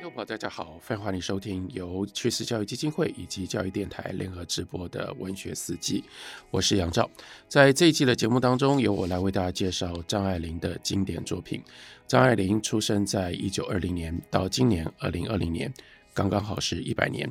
听众朋友，大家好，欢迎欢迎收听由趋势教育基金会以及教育电台联合直播的文学四季，我是杨照。在这一季的节目当中，由我来为大家介绍张爱玲的经典作品。张爱玲出生在一九二零年，到今年二零二零年，刚刚好是一百年。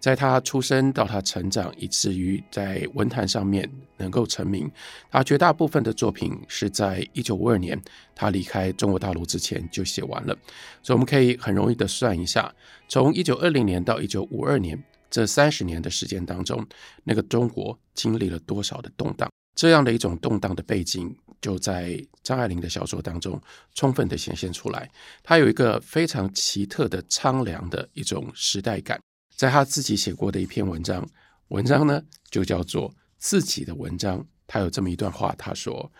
在他出生到他成长，以至于在文坛上面能够成名，他绝大部分的作品是在一九五二年他离开中国大陆之前就写完了。所以我们可以很容易的算一下，从一九二零年到一九五二年这三十年的时间当中，那个中国经历了多少的动荡？这样的一种动荡的背景，就在张爱玲的小说当中充分的显现出来。他有一个非常奇特的苍凉的一种时代感。在他自己写过的一篇文章，文章呢就叫做《自己的文章》。他有这么一段话，他说：“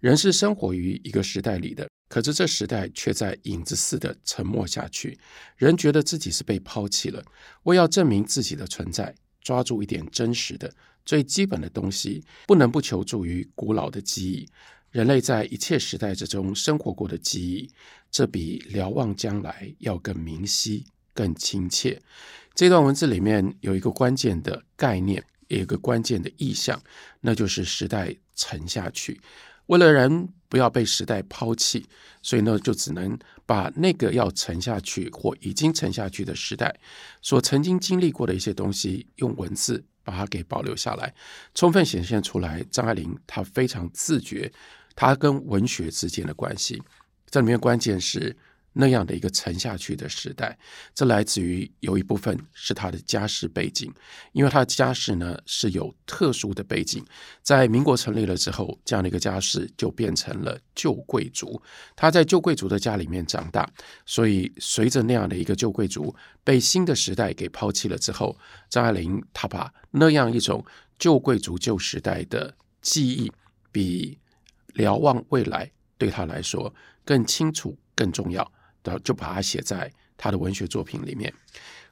人是生活于一个时代里的，可是这时代却在影子似的沉默下去。人觉得自己是被抛弃了，为要证明自己的存在，抓住一点真实的、最基本的东西，不能不求助于古老的记忆。人类在一切时代之中生活过的记忆，这比瞭望将来要更明晰、更亲切。”这段文字里面有一个关键的概念，有一个关键的意象，那就是时代沉下去。为了人不要被时代抛弃，所以呢，就只能把那个要沉下去或已经沉下去的时代所曾经经历过的一些东西，用文字把它给保留下来，充分显现出来。张爱玲她非常自觉，她跟文学之间的关系，这里面关键是。那样的一个沉下去的时代，这来自于有一部分是他的家世背景，因为他的家世呢是有特殊的背景，在民国成立了之后，这样的一个家世就变成了旧贵族。他在旧贵族的家里面长大，所以随着那样的一个旧贵族被新的时代给抛弃了之后，张爱玲她把那样一种旧贵族旧时代的记忆，比瞭望未来对他来说更清楚、更重要。就把它写在他的文学作品里面。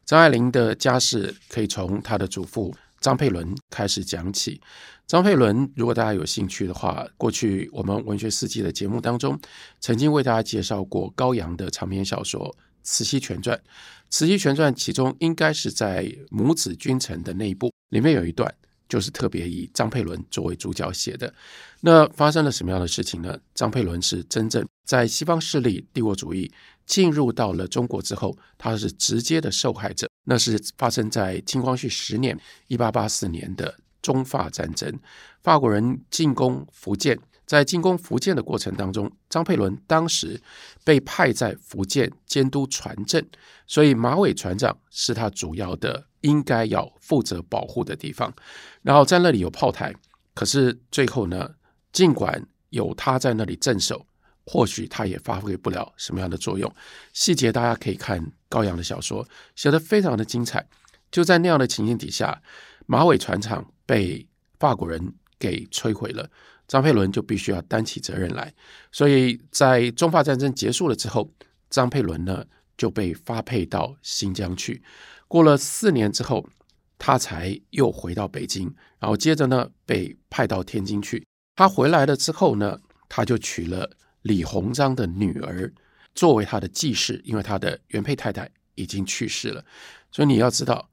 张爱玲的家世可以从她的祖父张佩伦开始讲起。张佩伦，如果大家有兴趣的话，过去我们文学四季的节目当中，曾经为大家介绍过高阳的长篇小说《慈禧全传》。《慈禧全传》其中应该是在母子君臣的那一部里面有一段。就是特别以张佩伦作为主角写的。那发生了什么样的事情呢？张佩伦是真正在西方势力帝国主义进入到了中国之后，他是直接的受害者。那是发生在清光绪十年（一八八四年）的中法战争，法国人进攻福建。在进攻福建的过程当中，张佩伦当时被派在福建监督船政，所以马尾船长是他主要的。应该要负责保护的地方，然后在那里有炮台，可是最后呢，尽管有他在那里镇守，或许他也发挥不了什么样的作用。细节大家可以看高阳的小说，写得非常的精彩。就在那样的情形底下，马尾船厂被法国人给摧毁了，张佩伦就必须要担起责任来。所以在中法战争结束了之后，张佩伦呢就被发配到新疆去。过了四年之后，他才又回到北京，然后接着呢被派到天津去。他回来了之后呢，他就娶了李鸿章的女儿作为他的继室，因为他的原配太太已经去世了。所以你要知道，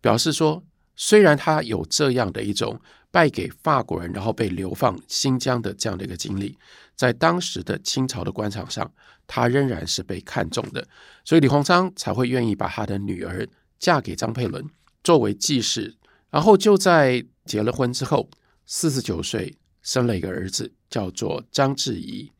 表示说，虽然他有这样的一种败给法国人，然后被流放新疆的这样的一个经历，在当时的清朝的官场上，他仍然是被看重的。所以李鸿章才会愿意把他的女儿。嫁给张佩伦作为继室，然后就在结了婚之后，四十九岁生了一个儿子，叫做张志仪；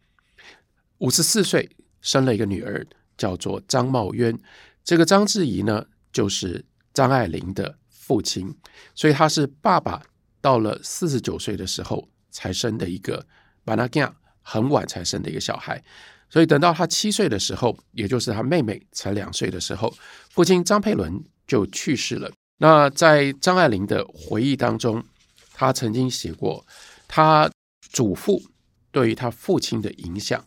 五十四岁生了一个女儿，叫做张茂渊。这个张志仪呢，就是张爱玲的父亲，所以他是爸爸到了四十九岁的时候才生的一个，把那样很晚才生的一个小孩。所以等到他七岁的时候，也就是他妹妹才两岁的时候，父亲张佩伦。就去世了。那在张爱玲的回忆当中，她曾经写过，她祖父对于她父亲的影响，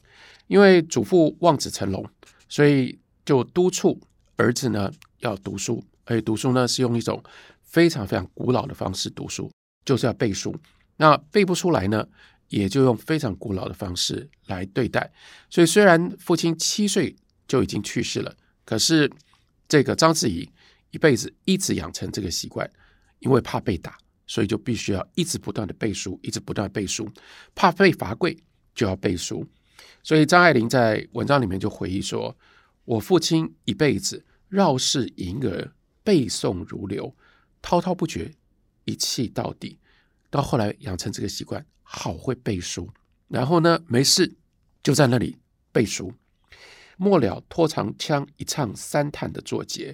因为祖父望子成龙，所以就督促儿子呢要读书，而且读书呢是用一种非常非常古老的方式读书，就是要背书。那背不出来呢，也就用非常古老的方式来对待。所以虽然父亲七岁就已经去世了，可是。这个章子怡一辈子一直养成这个习惯，因为怕被打，所以就必须要一直不断的背书，一直不断背书，怕被罚跪就要背书。所以张爱玲在文章里面就回忆说：“我父亲一辈子绕世盈儿，背诵如流，滔滔不绝，一气到底。到后来养成这个习惯，好会背书。然后呢，没事就在那里背书。”末了，拖长枪一唱三叹的作结，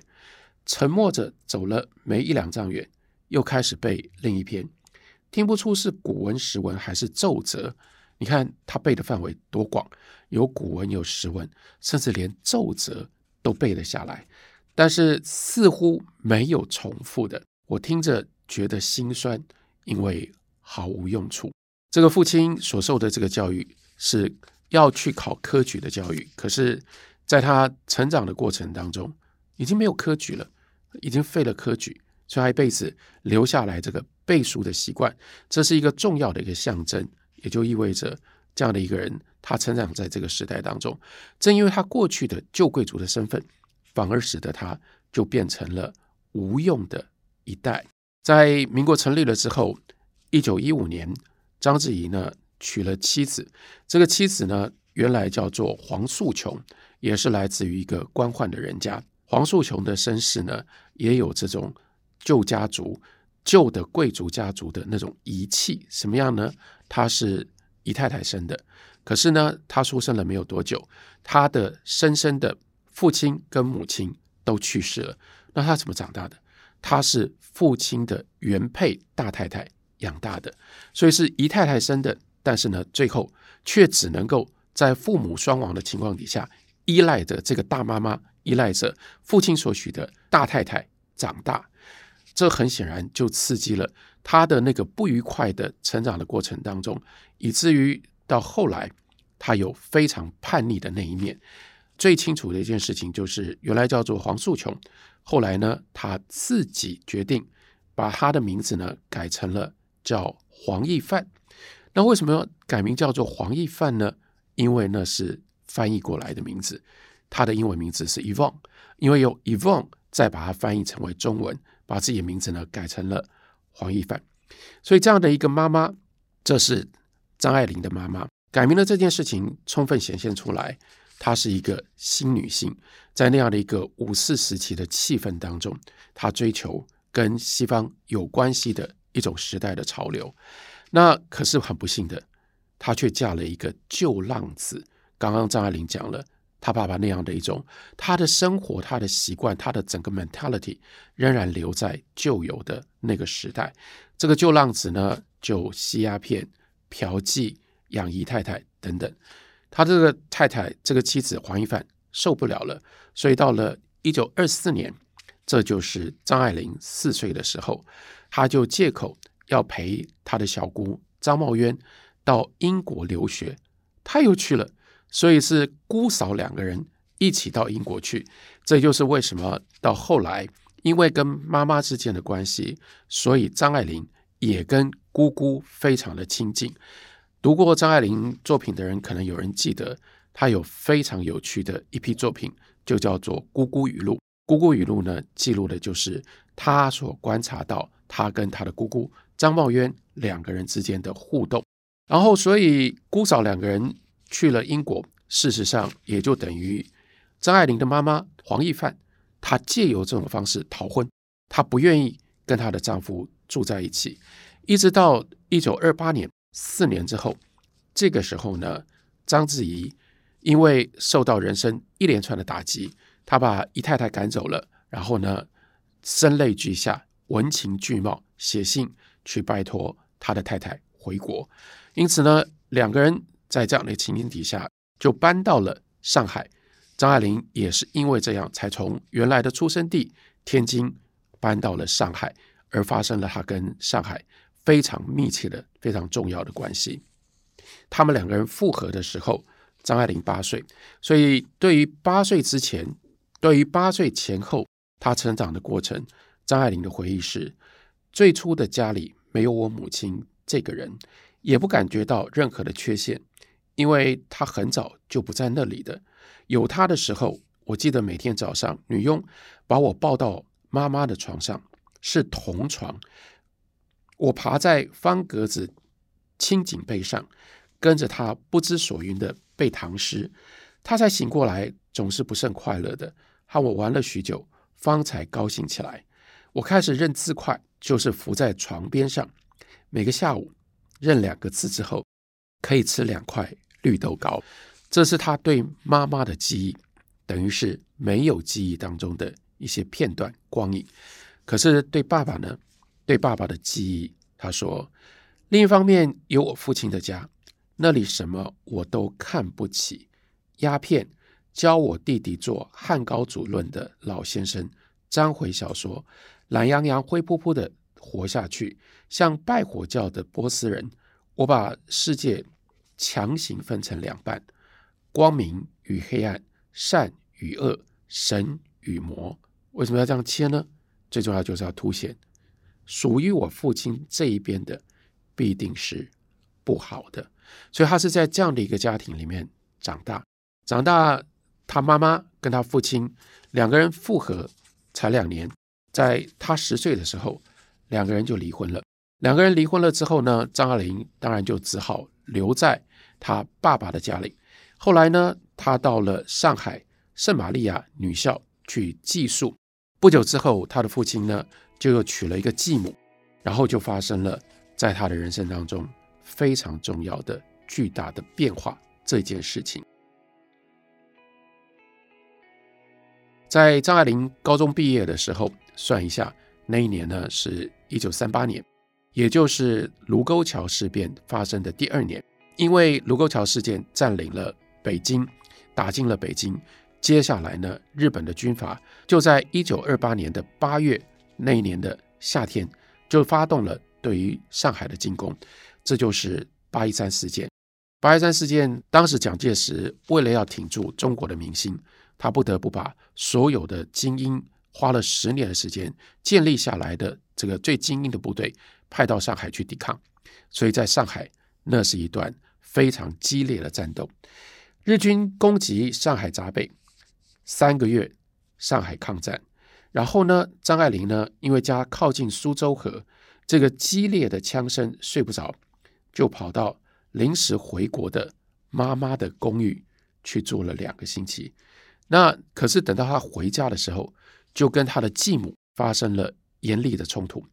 沉默着走了没一两丈远，又开始背另一篇，听不出是古文、时文还是奏折。你看他背的范围多广，有古文，有诗文，甚至连奏折都背了下来。但是似乎没有重复的，我听着觉得心酸，因为毫无用处。这个父亲所受的这个教育是。要去考科举的教育，可是，在他成长的过程当中，已经没有科举了，已经废了科举，所以他一辈子留下来这个背书的习惯，这是一个重要的一个象征，也就意味着这样的一个人，他成长在这个时代当中，正因为他过去的旧贵族的身份，反而使得他就变成了无用的一代。在民国成立了之后，一九一五年，章子怡呢，娶了妻子，这个妻子呢，原来叫做黄素琼，也是来自于一个官宦的人家。黄素琼的身世呢，也有这种旧家族、旧的贵族家族的那种遗弃。什么样呢？她是姨太太生的，可是呢，她出生了没有多久，她的生身的父亲跟母亲都去世了。那她怎么长大的？她是父亲的原配大太太养大的，所以是姨太太生的。但是呢，最后却只能够在父母双亡的情况底下，依赖着这个大妈妈，依赖着父亲所许的大太太长大。这很显然就刺激了他的那个不愉快的成长的过程当中，以至于到后来，他有非常叛逆的那一面。最清楚的一件事情就是，原来叫做黄素琼，后来呢，他自己决定把他的名字呢改成了叫黄义范。那为什么要改名叫做黄义范呢？因为那是翻译过来的名字，他的英文名字是 Yvonne，因为有 Yvonne 再把它翻译成为中文，把自己的名字呢改成了黄义范。所以这样的一个妈妈，这是张爱玲的妈妈改名的这件事情，充分显现出来，她是一个新女性，在那样的一个五四时期的气氛当中，她追求跟西方有关系的一种时代的潮流。那可是很不幸的，她却嫁了一个旧浪子。刚刚张爱玲讲了，他爸爸那样的一种，他的生活、他的习惯、他的整个 mentality 仍然留在旧有的那个时代。这个旧浪子呢，就吸鸦片、嫖妓、养姨太太等等。他这个太太，这个妻子黄一凡受不了了，所以到了一九二四年，这就是张爱玲四岁的时候，他就借口。要陪他的小姑张茂渊到英国留学，他又去了，所以是姑嫂两个人一起到英国去。这就是为什么到后来，因为跟妈妈之间的关系，所以张爱玲也跟姑姑非常的亲近。读过张爱玲作品的人，可能有人记得，她有非常有趣的一批作品，就叫做《姑姑语录》。《姑姑语录》呢，记录的就是她所观察到她跟她的姑姑。张茂渊两个人之间的互动，然后所以姑嫂两个人去了英国，事实上也就等于张爱玲的妈妈黄亦范，她借由这种方式逃婚，她不愿意跟她的丈夫住在一起，一直到一九二八年四年之后，这个时候呢，章子怡因为受到人生一连串的打击，她把姨太太赶走了，然后呢，声泪俱下，文情俱冒，写信。去拜托他的太太回国，因此呢，两个人在这样的情形底下就搬到了上海。张爱玲也是因为这样，才从原来的出生地天津搬到了上海，而发生了她跟上海非常密切的、非常重要的关系。他们两个人复合的时候，张爱玲八岁，所以对于八岁之前，对于八岁前后她成长的过程，张爱玲的回忆是。最初的家里没有我母亲这个人，也不感觉到任何的缺陷，因为她很早就不在那里的。有她的时候，我记得每天早上，女佣把我抱到妈妈的床上，是同床，我爬在方格子青颈背上，跟着她不知所云的背唐诗。她才醒过来，总是不甚快乐的，和我玩了许久，方才高兴起来。我开始认字快，就是伏在床边上，每个下午认两个字之后，可以吃两块绿豆糕。这是他对妈妈的记忆，等于是没有记忆当中的一些片段光影。可是对爸爸呢？对爸爸的记忆，他说，另一方面有我父亲的家，那里什么我都看不起。鸦片教我弟弟做汉高祖论的老先生，章回小说，懒洋洋、灰扑扑的活下去，像拜火教的波斯人。我把世界强行分成两半。光明与黑暗，善与恶，神与魔，为什么要这样切呢？最重要就是要凸显，属于我父亲这一边的必定是不好的，所以他是在这样的一个家庭里面长大。长大，他妈妈跟他父亲两个人复合才两年，在他十岁的时候，两个人就离婚了。两个人离婚了之后呢，张爱玲当然就只好留在他爸爸的家里。后来呢，他到了上海圣玛利亚女校去寄宿。不久之后，他的父亲呢就又娶了一个继母，然后就发生了在他的人生当中非常重要的巨大的变化这件事情。在张爱玲高中毕业的时候，算一下，那一年呢是一九三八年，也就是卢沟桥事变发生的第二年，因为卢沟桥事件占领了。北京打进了北京，接下来呢，日本的军阀就在一九二八年的八月那一年的夏天，就发动了对于上海的进攻，这就是八一三事件。八一三事件当时蒋介石为了要挺住中国的民心，他不得不把所有的精英花了十年的时间建立下来的这个最精英的部队派到上海去抵抗，所以在上海那是一段非常激烈的战斗。日军攻击上海闸北，三个月，上海抗战。然后呢，张爱玲呢，因为家靠近苏州河，这个激烈的枪声睡不着，就跑到临时回国的妈妈的公寓去住了两个星期。那可是等到她回家的时候，就跟她的继母发生了严厉的冲突。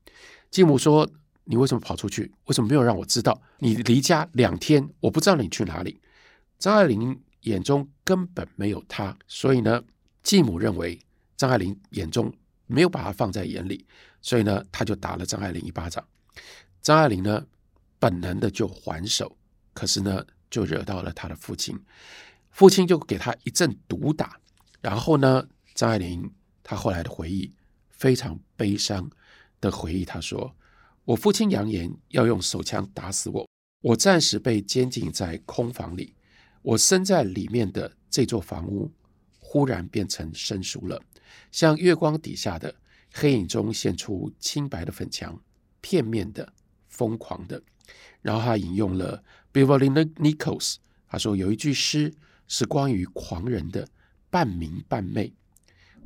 继母说：“你为什么跑出去？为什么没有让我知道？你离家两天，我不知道你去哪里。”张爱玲眼中根本没有他，所以呢，继母认为张爱玲眼中没有把他放在眼里，所以呢，他就打了张爱玲一巴掌。张爱玲呢，本能的就还手，可是呢，就惹到了他的父亲，父亲就给他一阵毒打。然后呢，张爱玲她后来的回忆非常悲伤的回忆，她说：“我父亲扬言要用手枪打死我，我暂时被监禁在空房里。”我身在里面的这座房屋，忽然变成生疏了，像月光底下的黑影中现出清白的粉墙，片面的、疯狂的。然后他引用了 Beverly Nichols，他说有一句诗是关于狂人的，半明半昧，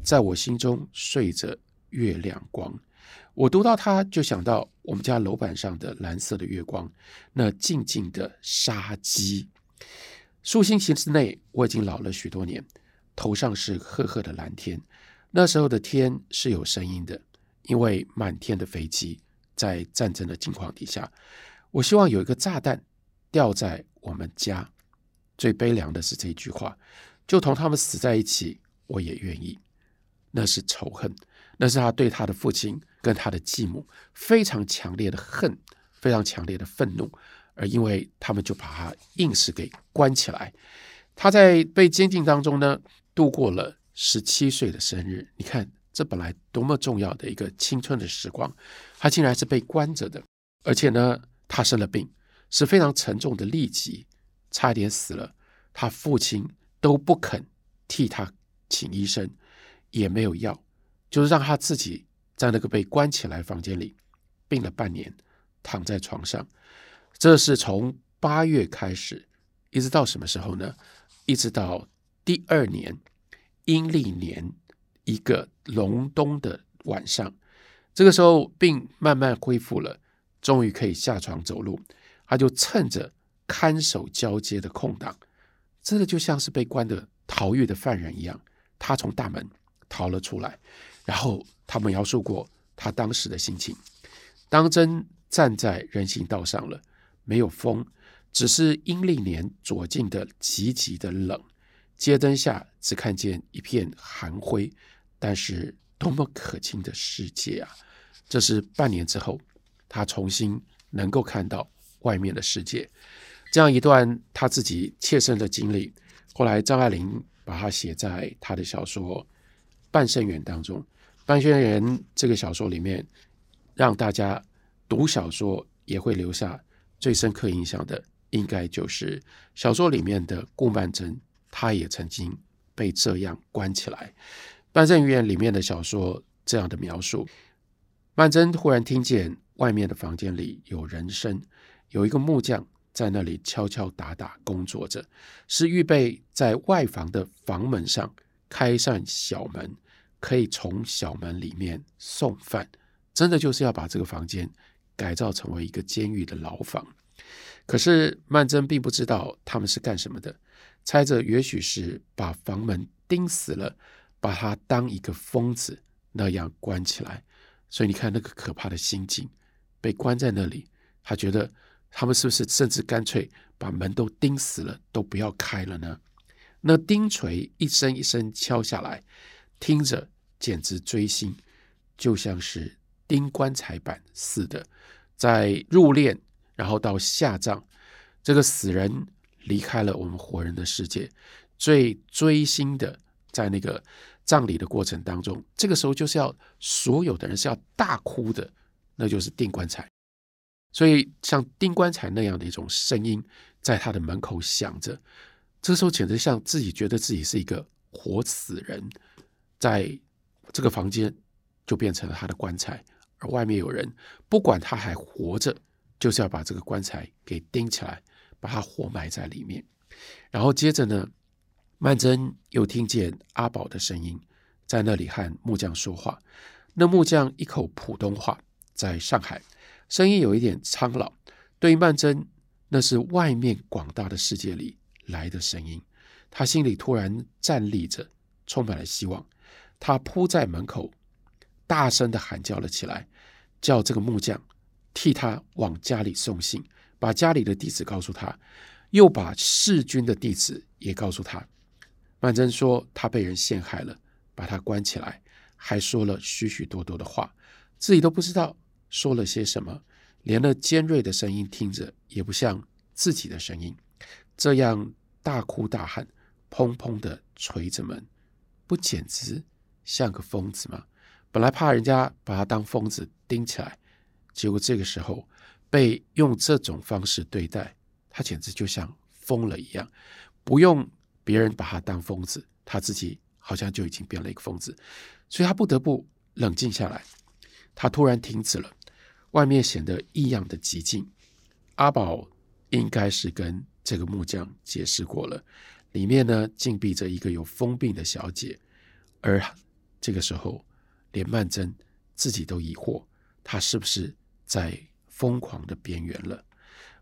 在我心中睡着月亮光。我读到它，就想到我们家楼板上的蓝色的月光，那静静的杀机。数星期之内，我已经老了许多年，头上是赫赫的蓝天。那时候的天是有声音的，因为满天的飞机在战争的境况底下。我希望有一个炸弹掉在我们家。最悲凉的是这句话，就同他们死在一起，我也愿意。那是仇恨，那是他对他的父亲跟他的继母非常强烈的恨，非常强烈的愤怒。而因为他们就把他硬是给关起来，他在被监禁当中呢，度过了十七岁的生日。你看，这本来多么重要的一个青春的时光，他竟然是被关着的。而且呢，他生了病，是非常沉重的痢疾，差一点死了。他父亲都不肯替他请医生，也没有药，就是让他自己在那个被关起来房间里病了半年，躺在床上。这是从八月开始，一直到什么时候呢？一直到第二年，阴历年一个隆冬的晚上，这个时候病慢慢恢复了，终于可以下床走路。他就趁着看守交接的空档，真的就像是被关的逃狱的犯人一样，他从大门逃了出来。然后他们描述过他当时的心情：当真站在人行道上了，没有风，只是阴历年左近的极极的冷。街灯下只看见一片寒灰，但是多么可亲的世界啊！这是半年之后，他重新能够看到外面的世界。这样一段他自己切身的经历，后来张爱玲把它写在他的小说《半生缘》当中。《半生缘》这个小说里面，让大家读小说也会留下最深刻印象的，应该就是小说里面的顾曼桢。他也曾经被这样关起来。半生缘里面的小说这样的描述：曼桢忽然听见外面的房间里有人声，有一个木匠在那里敲敲打打工作着，是预备在外房的房门上开扇小门，可以从小门里面送饭。真的就是要把这个房间改造成为一个监狱的牢房。可是曼桢并不知道他们是干什么的。猜着也许是把房门钉死了，把他当一个疯子那样关起来。所以你看那个可怕的心境，被关在那里，他觉得他们是不是甚至干脆把门都钉死了，都不要开了呢？那钉锤一声一声敲下来，听着简直锥心，就像是钉棺材板似的。在入殓，然后到下葬，这个死人。离开了我们活人的世界，最锥心的，在那个葬礼的过程当中，这个时候就是要所有的人是要大哭的，那就是钉棺材。所以像钉棺材那样的一种声音，在他的门口响着，这时候简直像自己觉得自己是一个活死人，在这个房间就变成了他的棺材，而外面有人，不管他还活着，就是要把这个棺材给钉起来。把他活埋在里面，然后接着呢，曼桢又听见阿宝的声音在那里和木匠说话。那木匠一口普通话，在上海，声音有一点苍老。对于曼桢，那是外面广大的世界里来的声音。他心里突然站立着，充满了希望。他扑在门口，大声地喊叫了起来，叫这个木匠替他往家里送信。把家里的地址告诉他，又把弑君的地址也告诉他。曼桢说他被人陷害了，把他关起来，还说了许许多多的话，自己都不知道说了些什么，连那尖锐的声音听着也不像自己的声音。这样大哭大喊，砰砰的捶着门，不简直像个疯子吗？本来怕人家把他当疯子盯起来，结果这个时候。被用这种方式对待，他简直就像疯了一样。不用别人把他当疯子，他自己好像就已经变了一个疯子，所以他不得不冷静下来。他突然停止了，外面显得异样的寂静。阿宝应该是跟这个木匠解释过了，里面呢禁闭着一个有疯病的小姐，而这个时候连曼桢自己都疑惑，他是不是在。疯狂的边缘了，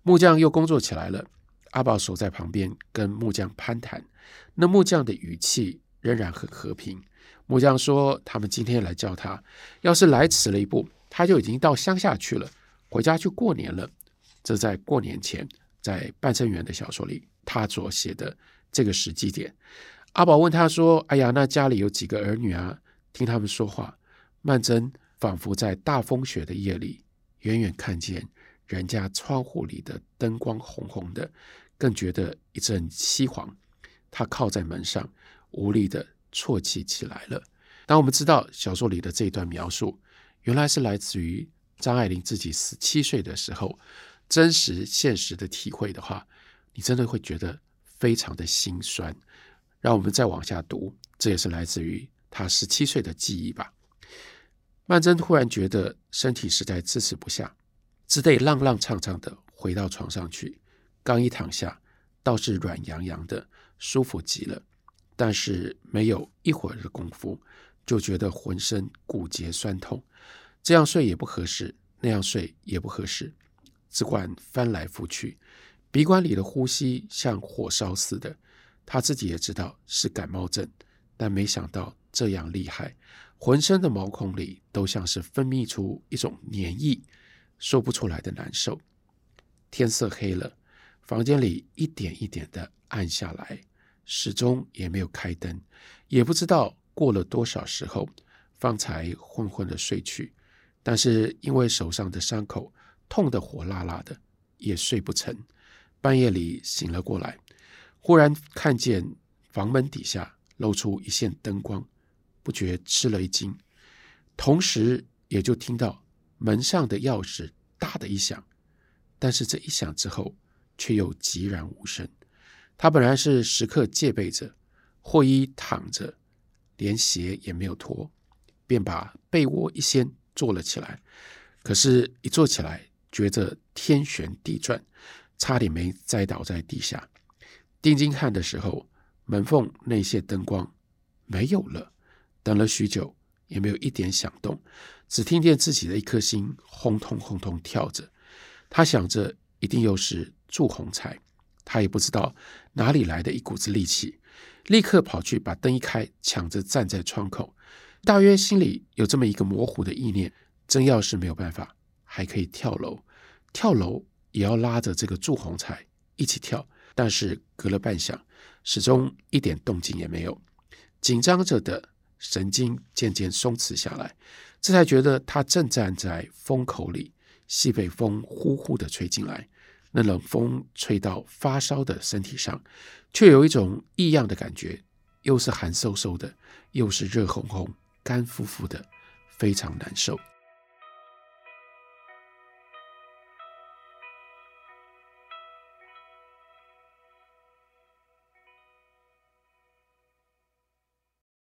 木匠又工作起来了。阿宝守在旁边跟木匠攀谈，那木匠的语气仍然很和平。木匠说：“他们今天来叫他，要是来迟了一步，他就已经到乡下去了，回家去过年了。”这在过年前，在半生缘的小说里，他所写的这个时机点。阿宝问他说：“哎呀，那家里有几个儿女啊？听他们说话。”曼桢仿佛在大风雪的夜里。远远看见人家窗户里的灯光红红的，更觉得一阵凄惶。他靠在门上，无力的啜泣起来了。当我们知道小说里的这一段描述，原来是来自于张爱玲自己十七岁的时候真实现实的体会的话，你真的会觉得非常的心酸。让我们再往下读，这也是来自于他十七岁的记忆吧。曼桢突然觉得身体实在支持不下，只得踉踉跄跄的回到床上去。刚一躺下，倒是软洋洋的，舒服极了。但是没有一会儿的功夫，就觉得浑身骨节酸痛，这样睡也不合适，那样睡也不合适，只管翻来覆去，鼻管里的呼吸像火烧似的。他自己也知道是感冒症，但没想到这样厉害，浑身的毛孔里都像是分泌出一种黏液，说不出来的难受。天色黑了，房间里一点一点的暗下来，始终也没有开灯，也不知道过了多少时候，方才昏昏的睡去。但是因为手上的伤口痛得火辣辣的，也睡不成。半夜里醒了过来。忽然看见房门底下露出一线灯光，不觉吃了一惊，同时也就听到门上的钥匙“哒”的一响，但是这一响之后却又寂然无声。他本来是时刻戒备着，或衣躺着，连鞋也没有脱，便把被窝一掀坐了起来。可是，一坐起来，觉着天旋地转，差点没栽倒在地下。定睛看的时候，门缝那些灯光没有了。等了许久，也没有一点响动，只听见自己的一颗心轰通轰通跳着。他想着，一定又是祝鸿才。他也不知道哪里来的一股子力气，立刻跑去把灯一开，抢着站在窗口。大约心里有这么一个模糊的意念：真要是没有办法，还可以跳楼。跳楼也要拉着这个祝鸿才一起跳。但是隔了半晌，始终一点动静也没有，紧张着的神经渐渐松弛下来，这才觉得他正站在风口里，西北风呼呼的吹进来，那冷风吹到发烧的身体上，却有一种异样的感觉，又是寒飕飕的，又是热烘烘、干乎乎的，非常难受。